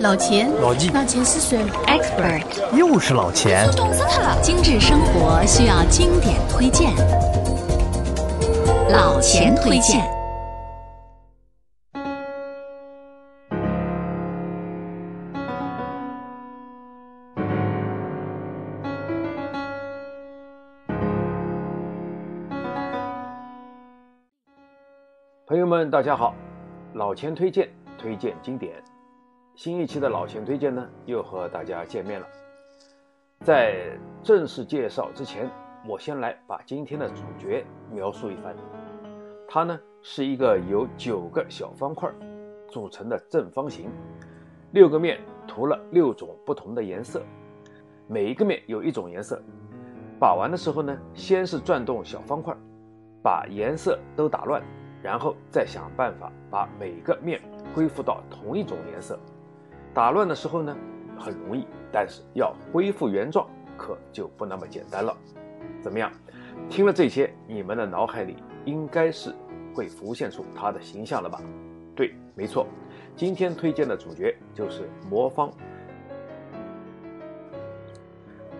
老钱，老纪，老钱是谁？Expert，又是老钱。懂死他了！精致生活需要经典推荐，老钱推荐。朋友们，大家好，老钱推荐，推荐经典。新一期的老钱推荐呢，又和大家见面了。在正式介绍之前，我先来把今天的主角描述一番。它呢是一个由九个小方块组成的正方形，六个面涂了六种不同的颜色，每一个面有一种颜色。把玩的时候呢，先是转动小方块，把颜色都打乱。然后再想办法把每个面恢复到同一种颜色。打乱的时候呢，很容易，但是要恢复原状可就不那么简单了。怎么样？听了这些，你们的脑海里应该是会浮现出它的形象了吧？对，没错，今天推荐的主角就是魔方。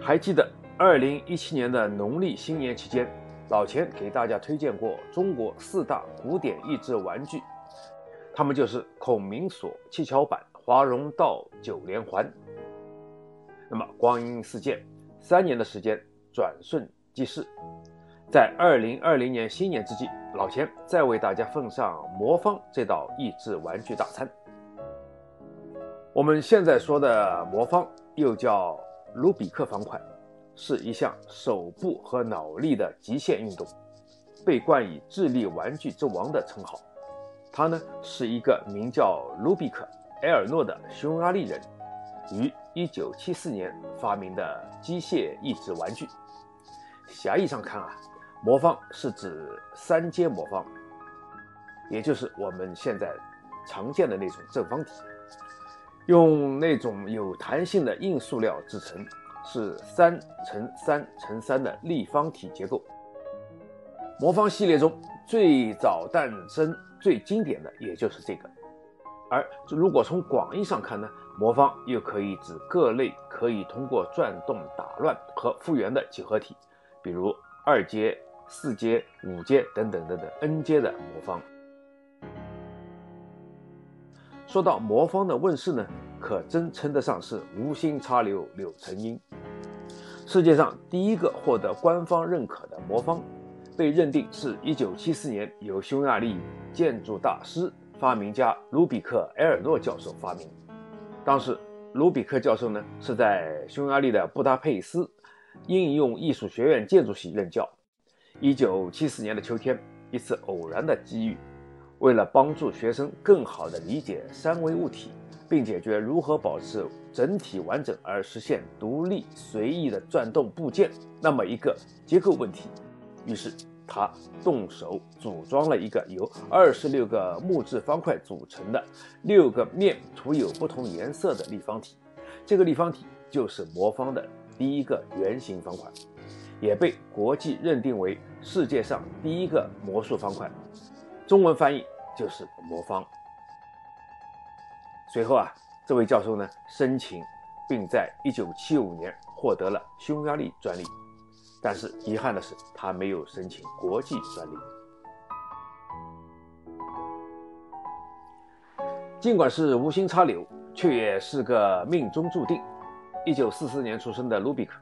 还记得二零一七年的农历新年期间？老钱给大家推荐过中国四大古典益智玩具，它们就是孔明锁、七巧板、华容道、九连环。那么光阴似箭，三年的时间转瞬即逝，在二零二零年新年之际，老钱再为大家奉上魔方这道益智玩具大餐。我们现在说的魔方又叫卢比克方块。是一项手部和脑力的极限运动，被冠以“智力玩具之王”的称号。它呢是一个名叫卢比克·埃尔诺的匈牙利人，于1974年发明的机械益智玩具。狭义上看啊，魔方是指三阶魔方，也就是我们现在常见的那种正方体，用那种有弹性的硬塑料制成。是三乘三乘三的立方体结构。魔方系列中最早诞生、最经典的也就是这个。而如果从广义上看呢，魔方又可以指各类可以通过转动、打乱和复原的几何体，比如二阶、四阶、五阶等等等等 n 阶的魔方。说到魔方的问世呢？可真称得上是无心插柳柳成荫。世界上第一个获得官方认可的魔方，被认定是一九七四年由匈牙利建筑大师、发明家卢比克·埃尔诺教授发明。当时，卢比克教授呢是在匈牙利的布达佩斯应用艺术学院建筑系任教。一九七四年的秋天，一次偶然的机遇，为了帮助学生更好地理解三维物体。并解决如何保持整体完整而实现独立随意的转动部件那么一个结构问题。于是他动手组装了一个由二十六个木质方块组成的六个面涂有不同颜色的立方体。这个立方体就是魔方的第一个圆形方块，也被国际认定为世界上第一个魔术方块。中文翻译就是魔方。随后啊，这位教授呢申请，并在1975年获得了匈牙利专利，但是遗憾的是，他没有申请国际专利。尽管是无心插柳，却也是个命中注定。1944年出生的卢比克，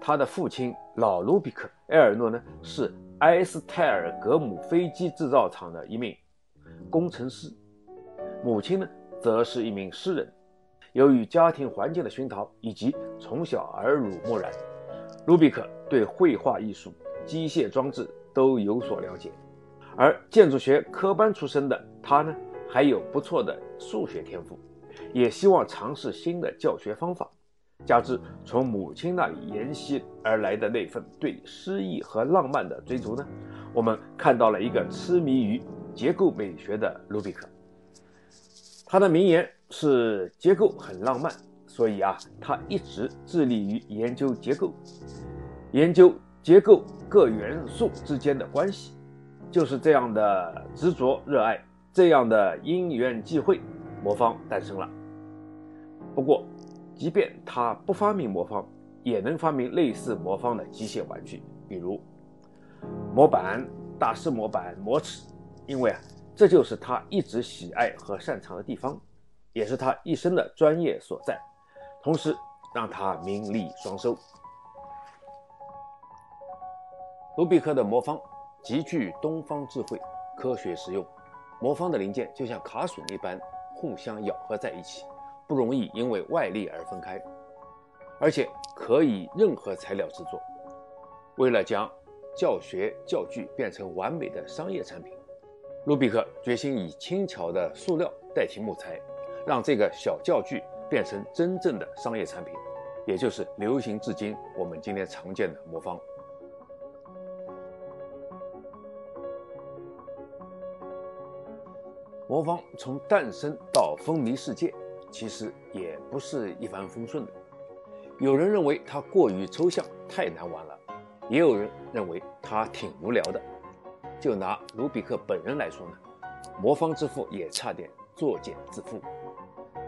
他的父亲老卢比克埃尔诺呢是埃斯泰尔格姆飞机制造厂的一名工程师，母亲呢。则是一名诗人。由于家庭环境的熏陶以及从小耳濡目染，卢比克对绘画艺术、机械装置都有所了解。而建筑学科班出身的他呢，还有不错的数学天赋，也希望尝试新的教学方法。加之从母亲那里沿袭而来的那份对诗意和浪漫的追逐呢，我们看到了一个痴迷于结构美学的卢比克。他的名言是“结构很浪漫”，所以啊，他一直致力于研究结构，研究结构各元素之间的关系。就是这样的执着热爱，这样的因缘际会，魔方诞生了。不过，即便他不发明魔方，也能发明类似魔方的机械玩具，比如模板、大师模板、模尺，因为啊，这就是他一直喜爱和擅长的地方，也是他一生的专业所在，同时让他名利双收。卢比克的魔方极具东方智慧，科学实用。魔方的零件就像卡榫一般互相咬合在一起，不容易因为外力而分开，而且可以任何材料制作。为了将教学教具变成完美的商业产品，卢比克决心以轻巧的塑料代替木材，让这个小教具变成真正的商业产品，也就是流行至今我们今天常见的魔方。魔方从诞生到风靡世界，其实也不是一帆风顺的。有人认为它过于抽象，太难玩了；也有人认为它挺无聊的。就拿卢比克本人来说呢，魔方之父也差点作茧自缚。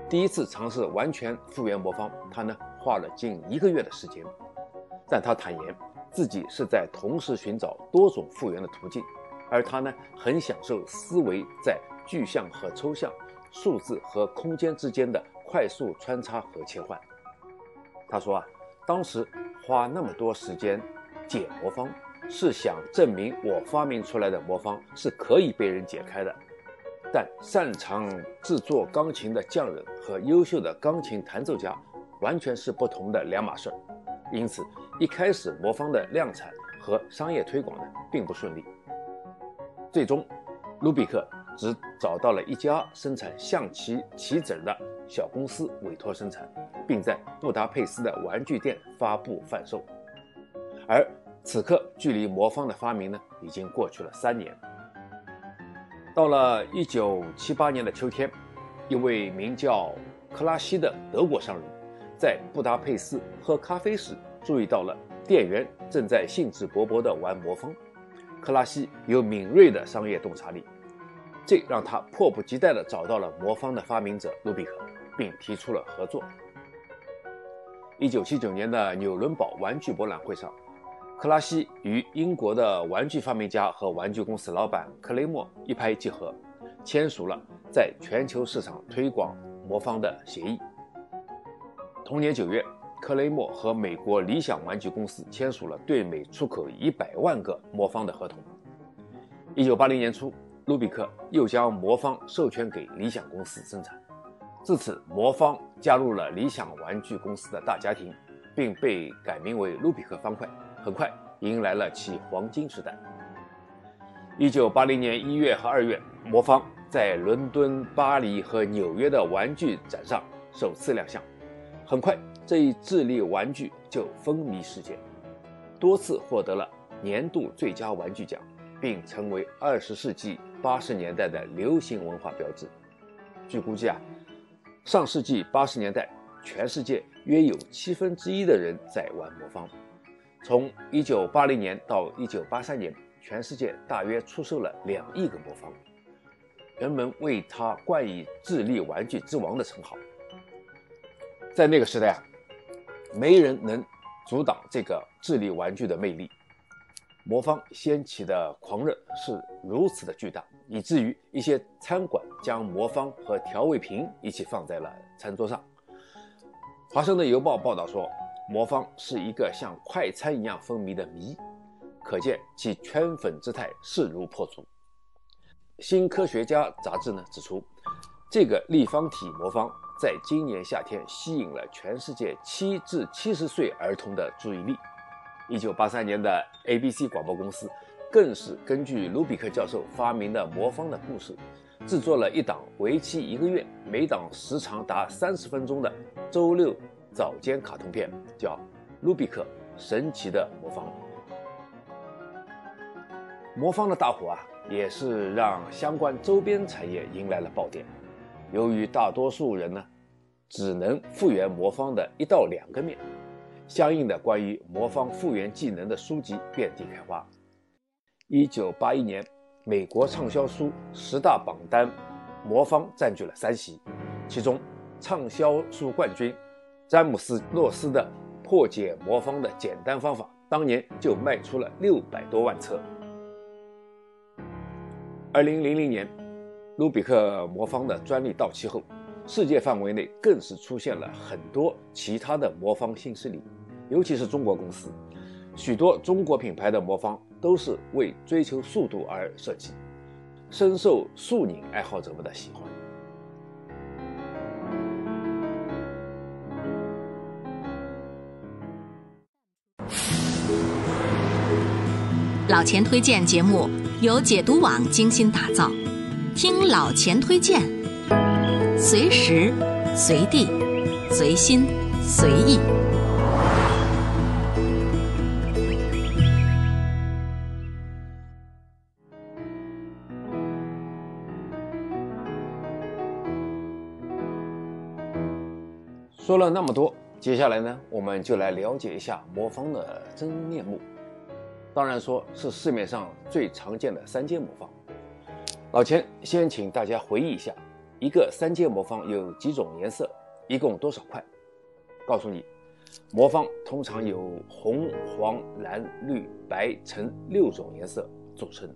第一次尝试完全复原魔方，他呢花了近一个月的时间。但他坦言，自己是在同时寻找多种复原的途径，而他呢很享受思维在。具象和抽象，数字和空间之间的快速穿插和切换。他说啊，当时花那么多时间解魔方，是想证明我发明出来的魔方是可以被人解开的。但擅长制作钢琴的匠人和优秀的钢琴弹奏家完全是不同的两码事儿，因此一开始魔方的量产和商业推广呢并不顺利。最终，卢比克。只找到了一家生产象棋棋子的小公司委托生产，并在布达佩斯的玩具店发布贩售。而此刻，距离魔方的发明呢，已经过去了三年。到了一九七八年的秋天，一位名叫克拉西的德国商人，在布达佩斯喝咖啡时，注意到了店员正在兴致勃勃地玩魔方。克拉西有敏锐的商业洞察力。这让他迫不及待地找到了魔方的发明者卢比克，并提出了合作。一九七九年的纽伦堡玩具博览会上，克拉西与英国的玩具发明家和玩具公司老板克雷默一拍即合，签署了在全球市场推广魔方的协议。同年九月，克雷默和美国理想玩具公司签署了对美出口一百万个魔方的合同。一九八零年初。卢比克又将魔方授权给理想公司生产，自此魔方加入了理想玩具公司的大家庭，并被改名为卢比克方块，很快迎来了其黄金时代。一九八零年一月和二月，魔方在伦敦、巴黎和纽约的玩具展上首次亮相，很快这一智力玩具就风靡世界，多次获得了年度最佳玩具奖。并成为二十世纪八十年代的流行文化标志。据估计啊，上世纪八十年代，全世界约有七分之一的人在玩魔方。从一九八零年到一九八三年，全世界大约出售了两亿个魔方，人们为它冠以“智力玩具之王”的称号。在那个时代啊，没人能阻挡这个智力玩具的魅力。魔方掀起的狂热是如此的巨大，以至于一些餐馆将魔方和调味瓶一起放在了餐桌上。华盛顿邮报报道说，魔方是一个像快餐一样风靡的谜，可见其圈粉之态势如破竹。新科学家杂志呢指出，这个立方体魔方在今年夏天吸引了全世界七至七十岁儿童的注意力。一九八三年的 ABC 广播公司，更是根据卢比克教授发明的魔方的故事，制作了一档为期一个月、每档时长达三十分钟的周六早间卡通片，叫《卢比克神奇的魔方》。魔方的大火啊，也是让相关周边产业迎来了爆点。由于大多数人呢，只能复原魔方的一到两个面。相应的关于魔方复原技能的书籍遍地开花。一九八一年，美国畅销书十大榜单，魔方占据了三席，其中畅销书冠军詹姆斯·洛斯的《破解魔方的简单方法》，当年就卖出了六百多万册。二零零零年，卢比克魔方的专利到期后，世界范围内更是出现了很多其他的魔方新势力，尤其是中国公司，许多中国品牌的魔方都是为追求速度而设计，深受速拧爱好者们的喜欢。老钱推荐节目由解读网精心打造，听老钱推荐，随时随地随心随意。说了那么多，接下来呢，我们就来了解一下魔方的真面目。当然说是市面上最常见的三阶魔方。老钱先请大家回忆一下，一个三阶魔方有几种颜色，一共多少块？告诉你，魔方通常由红、黄、蓝、绿、白、橙六种颜色组成。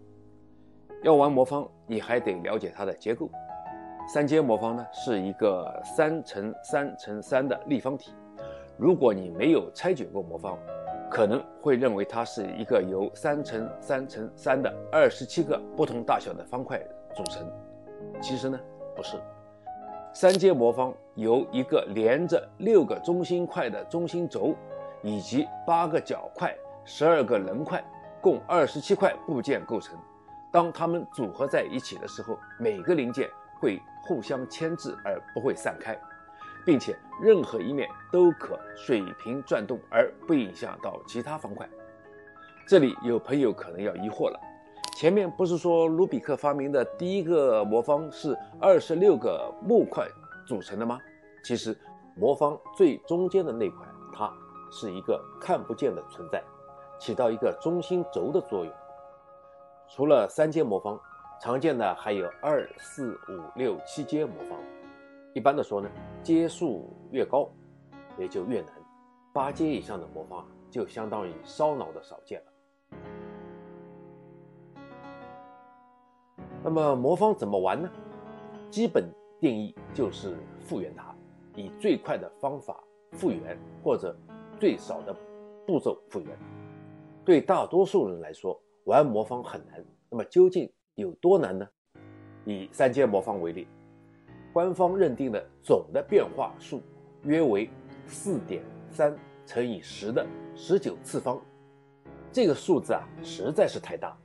要玩魔方，你还得了解它的结构。三阶魔方呢是一个三乘三乘三的立方体。如果你没有拆解过魔方，可能会认为它是一个由三乘三乘三的二十七个不同大小的方块组成。其实呢不是，三阶魔方由一个连着六个中心块的中心轴，以及八个角块、十二个棱块，共二十七块部件构成。当它们组合在一起的时候，每个零件会互相牵制而不会散开，并且任何一面都可水平转动而不影响到其他方块。这里有朋友可能要疑惑了：前面不是说卢比克发明的第一个魔方是二十六个木块组成的吗？其实，魔方最中间的那块，它是一个看不见的存在，起到一个中心轴的作用。除了三阶魔方。常见的还有二、四、五、六、七阶魔方。一般的说呢，阶数越高，也就越难。八阶以上的魔方啊就相当于烧脑的少见了。那么魔方怎么玩呢？基本定义就是复原它，以最快的方法复原，或者最少的步骤复原。对大多数人来说，玩魔方很难。那么究竟？有多难呢？以三阶魔方为例，官方认定的总的变化数约为四点三乘以十的十九次方。这个数字啊，实在是太大。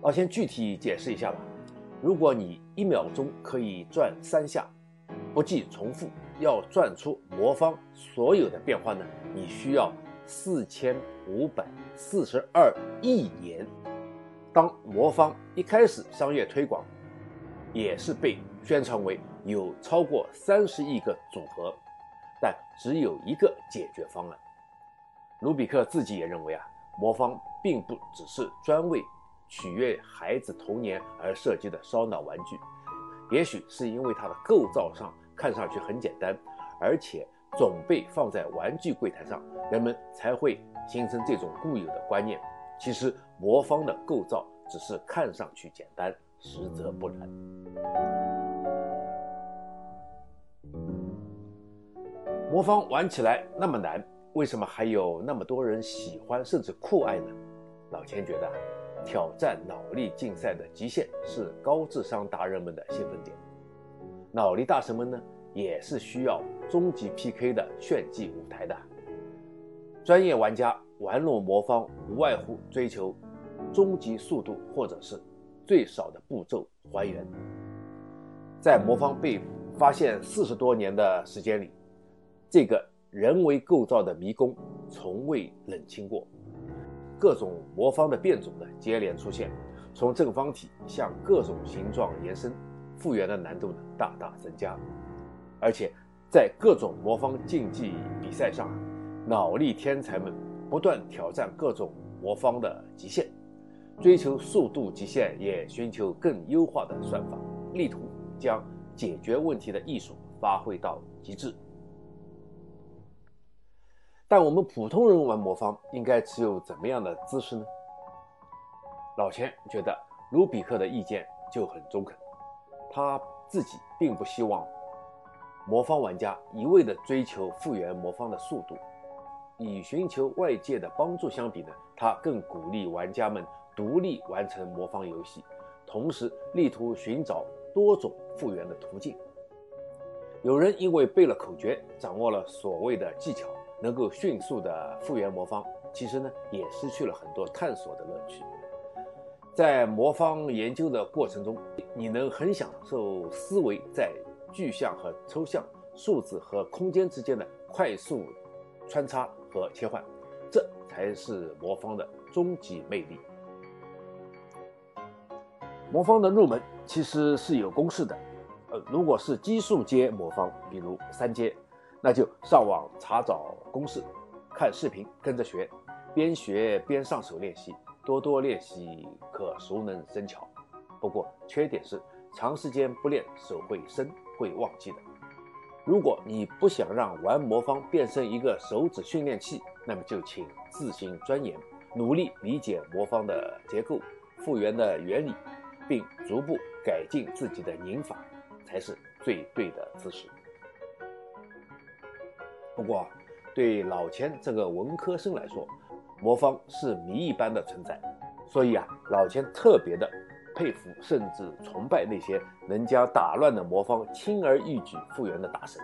我先具体解释一下吧。如果你一秒钟可以转三下，不计重复，要转出魔方所有的变化呢，你需要四千五百四十二亿年。当魔方一开始商业推广，也是被宣传为有超过三十亿个组合，但只有一个解决方案。卢比克自己也认为啊，魔方并不只是专为取悦孩子童年而设计的烧脑玩具，也许是因为它的构造上看上去很简单，而且总被放在玩具柜台上，人们才会形成这种固有的观念。其实魔方的构造只是看上去简单，实则不然。魔方玩起来那么难，为什么还有那么多人喜欢甚至酷爱呢？老钱觉得，挑战脑力竞赛的极限是高智商达人们的兴奋点，脑力大神们呢，也是需要终极 PK 的炫技舞台的。专业玩家。玩弄魔方无外乎追求终极速度，或者是最少的步骤还原。在魔方被发现四十多年的时间里，这个人为构造的迷宫从未冷清过。各种魔方的变种呢接连出现，从正方体向各种形状延伸，复原的难度呢大大增加。而且在各种魔方竞技比赛上，脑力天才们。不断挑战各种魔方的极限，追求速度极限，也寻求更优化的算法，力图将解决问题的艺术发挥到极致。但我们普通人玩魔方应该持有怎么样的姿势呢？老钱觉得卢比克的意见就很中肯，他自己并不希望魔方玩家一味的追求复原魔方的速度，与寻求外界的帮助相比呢，他更鼓励玩家们独立完成魔方游戏，同时力图寻找多种复原的途径。有人因为背了口诀，掌握了所谓的技巧。能够迅速的复原魔方，其实呢也失去了很多探索的乐趣。在魔方研究的过程中，你能很享受思维在具象和抽象、数字和空间之间的快速穿插和切换，这才是魔方的终极魅力。魔方的入门其实是有公式的，呃，如果是奇数阶魔方，比如三阶。那就上网查找公式，看视频跟着学，边学边上手练习，多多练习可熟能生巧。不过缺点是长时间不练手会生，会忘记的。如果你不想让玩魔方变身一个手指训练器，那么就请自行钻研，努力理解魔方的结构、复原的原理，并逐步改进自己的拧法，才是最对的姿势。不过，对老钱这个文科生来说，魔方是谜一般的存在，所以啊，老钱特别的佩服甚至崇拜那些能将打乱的魔方轻而易举复原的大神。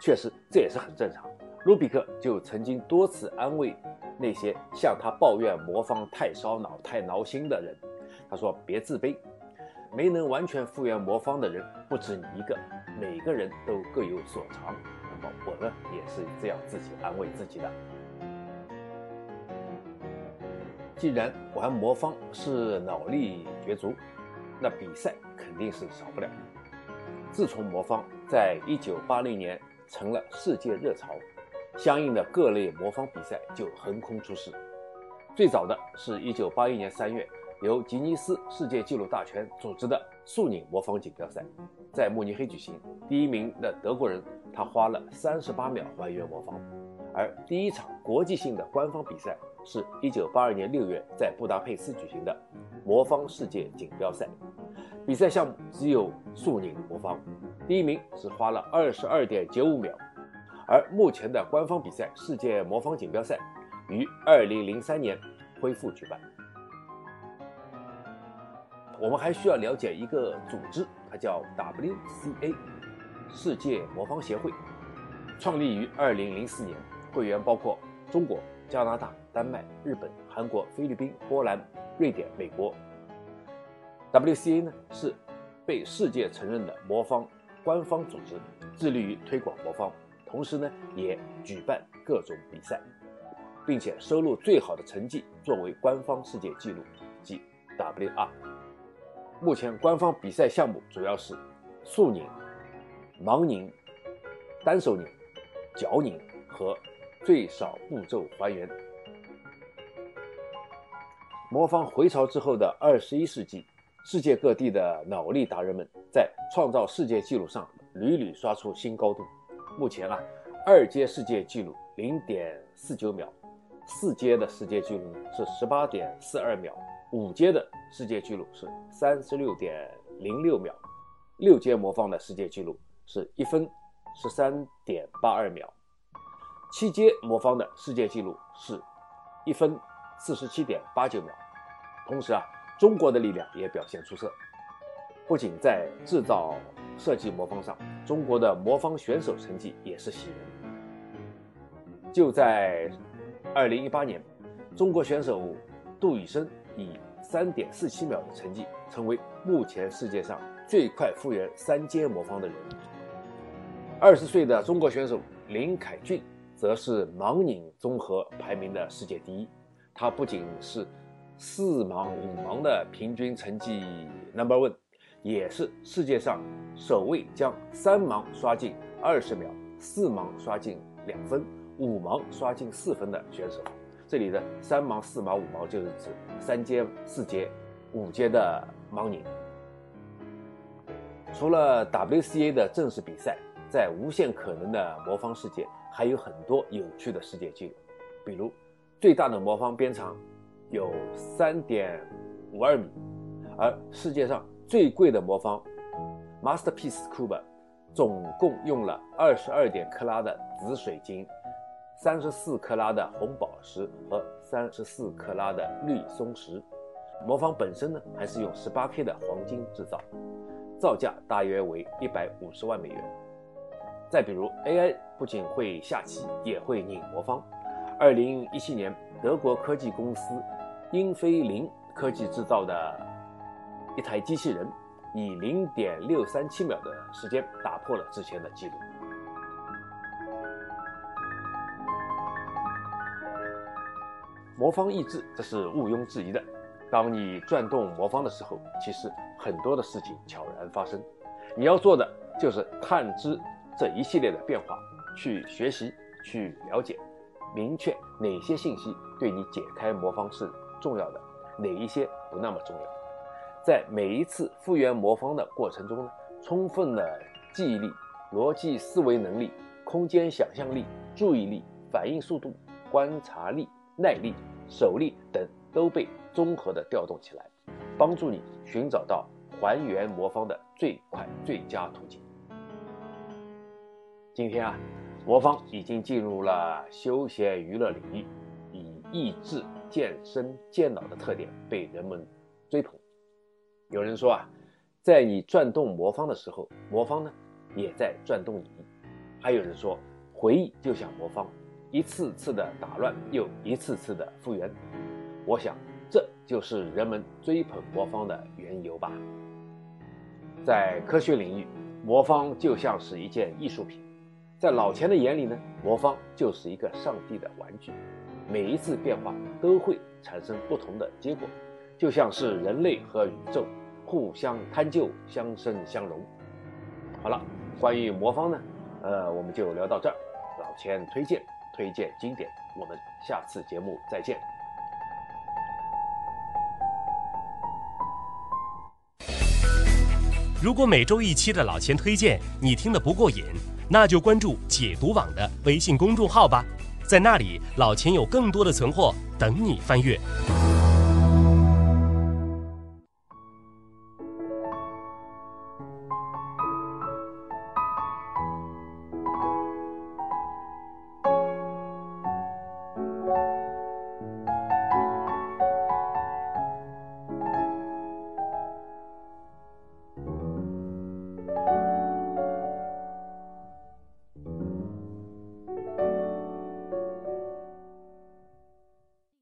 确实，这也是很正常。卢比克就曾经多次安慰那些向他抱怨魔方太烧脑、太挠心的人，他说：“别自卑，没能完全复原魔方的人不止你一个，每个人都各有所长。”我呢也是这样自己安慰自己的。既然玩魔方是脑力角逐，那比赛肯定是少不了。自从魔方在一九八零年成了世界热潮，相应的各类魔方比赛就横空出世。最早的是一九八一年三月，由吉尼斯世界纪录大全组织的速拧魔方锦标赛，在慕尼黑举行。第一名的德国人。他花了三十八秒还原魔方，而第一场国际性的官方比赛是一九八二年六月在布达佩斯举行的魔方世界锦标赛。比赛项目只有速拧魔方，第一名是花了二十二点九五秒。而目前的官方比赛世界魔方锦标赛于二零零三年恢复举办。我们还需要了解一个组织，它叫 WCA。世界魔方协会创立于二零零四年，会员包括中国、加拿大、丹麦、日本、韩国、菲律宾、波兰、瑞典、美国。WCA 呢是被世界承认的魔方官方组织，致力于推广魔方，同时呢也举办各种比赛，并且收录最好的成绩作为官方世界纪录，即 WR。目前官方比赛项目主要是速拧。盲拧、单手拧、脚拧和最少步骤还原。魔方回潮之后的二十一世纪，世界各地的脑力达人们在创造世界纪录上屡屡刷出新高度。目前啊，二阶世界纪录零点四九秒，四阶的世界纪录是十八点四二秒，五阶的世界纪录是三十六点零六秒，六阶魔方的世界纪录。是一分十三点八二秒，七阶魔方的世界纪录是一分四十七点八九秒。同时啊，中国的力量也表现出色，不仅在制造设计魔方上，中国的魔方选手成绩也是喜人。就在二零一八年，中国选手杜宇生以三点四七秒的成绩，成为目前世界上最快复原三阶魔方的人。二十岁的中国选手林凯俊，则是盲拧综合排名的世界第一。他不仅是四盲五盲的平均成绩 number one，也是世界上首位将三盲刷进二十秒、四盲刷进两分、五盲刷进四分的选手。这里的三毛、四毛、五毛就是指三阶、四阶、五阶的盲拧。除了 WCA 的正式比赛。在无限可能的魔方世界，还有很多有趣的世界纪录，比如最大的魔方边长有三点五二米，而世界上最贵的魔方 Masterpiece Cube 总共用了二十二点克拉的紫水晶、三十四克拉的红宝石和三十四克拉的绿松石。魔方本身呢，还是用十八 K 的黄金制造，造价大约为一百五十万美元。再比如，AI 不仅会下棋，也会拧魔方。二零一七年，德国科技公司英飞凌科技制造的一台机器人，以零点六三七秒的时间打破了之前的记录。魔方益智，这是毋庸置疑的。当你转动魔方的时候，其实很多的事情悄然发生。你要做的就是探知。这一系列的变化，去学习，去了解，明确哪些信息对你解开魔方是重要的，哪一些不那么重要。在每一次复原魔方的过程中呢，充分的记忆力、逻辑思维能力、空间想象力、注意力、反应速度、观察力、耐力、手力等都被综合的调动起来，帮助你寻找到还原魔方的最快最佳途径。今天啊，魔方已经进入了休闲娱乐领域，以益智、健身、健脑的特点被人们追捧。有人说啊，在你转动魔方的时候，魔方呢也在转动你。还有人说，回忆就像魔方，一次次的打乱，又一次次的复原。我想，这就是人们追捧魔方的缘由吧。在科学领域，魔方就像是一件艺术品。在老钱的眼里呢，魔方就是一个上帝的玩具，每一次变化都会产生不同的结果，就像是人类和宇宙互相探究，相生相融。好了，关于魔方呢，呃，我们就聊到这儿。老钱推荐，推荐经典，我们下次节目再见。如果每周一期的老钱推荐你听得不过瘾。那就关注解读网的微信公众号吧，在那里老钱有更多的存货等你翻阅。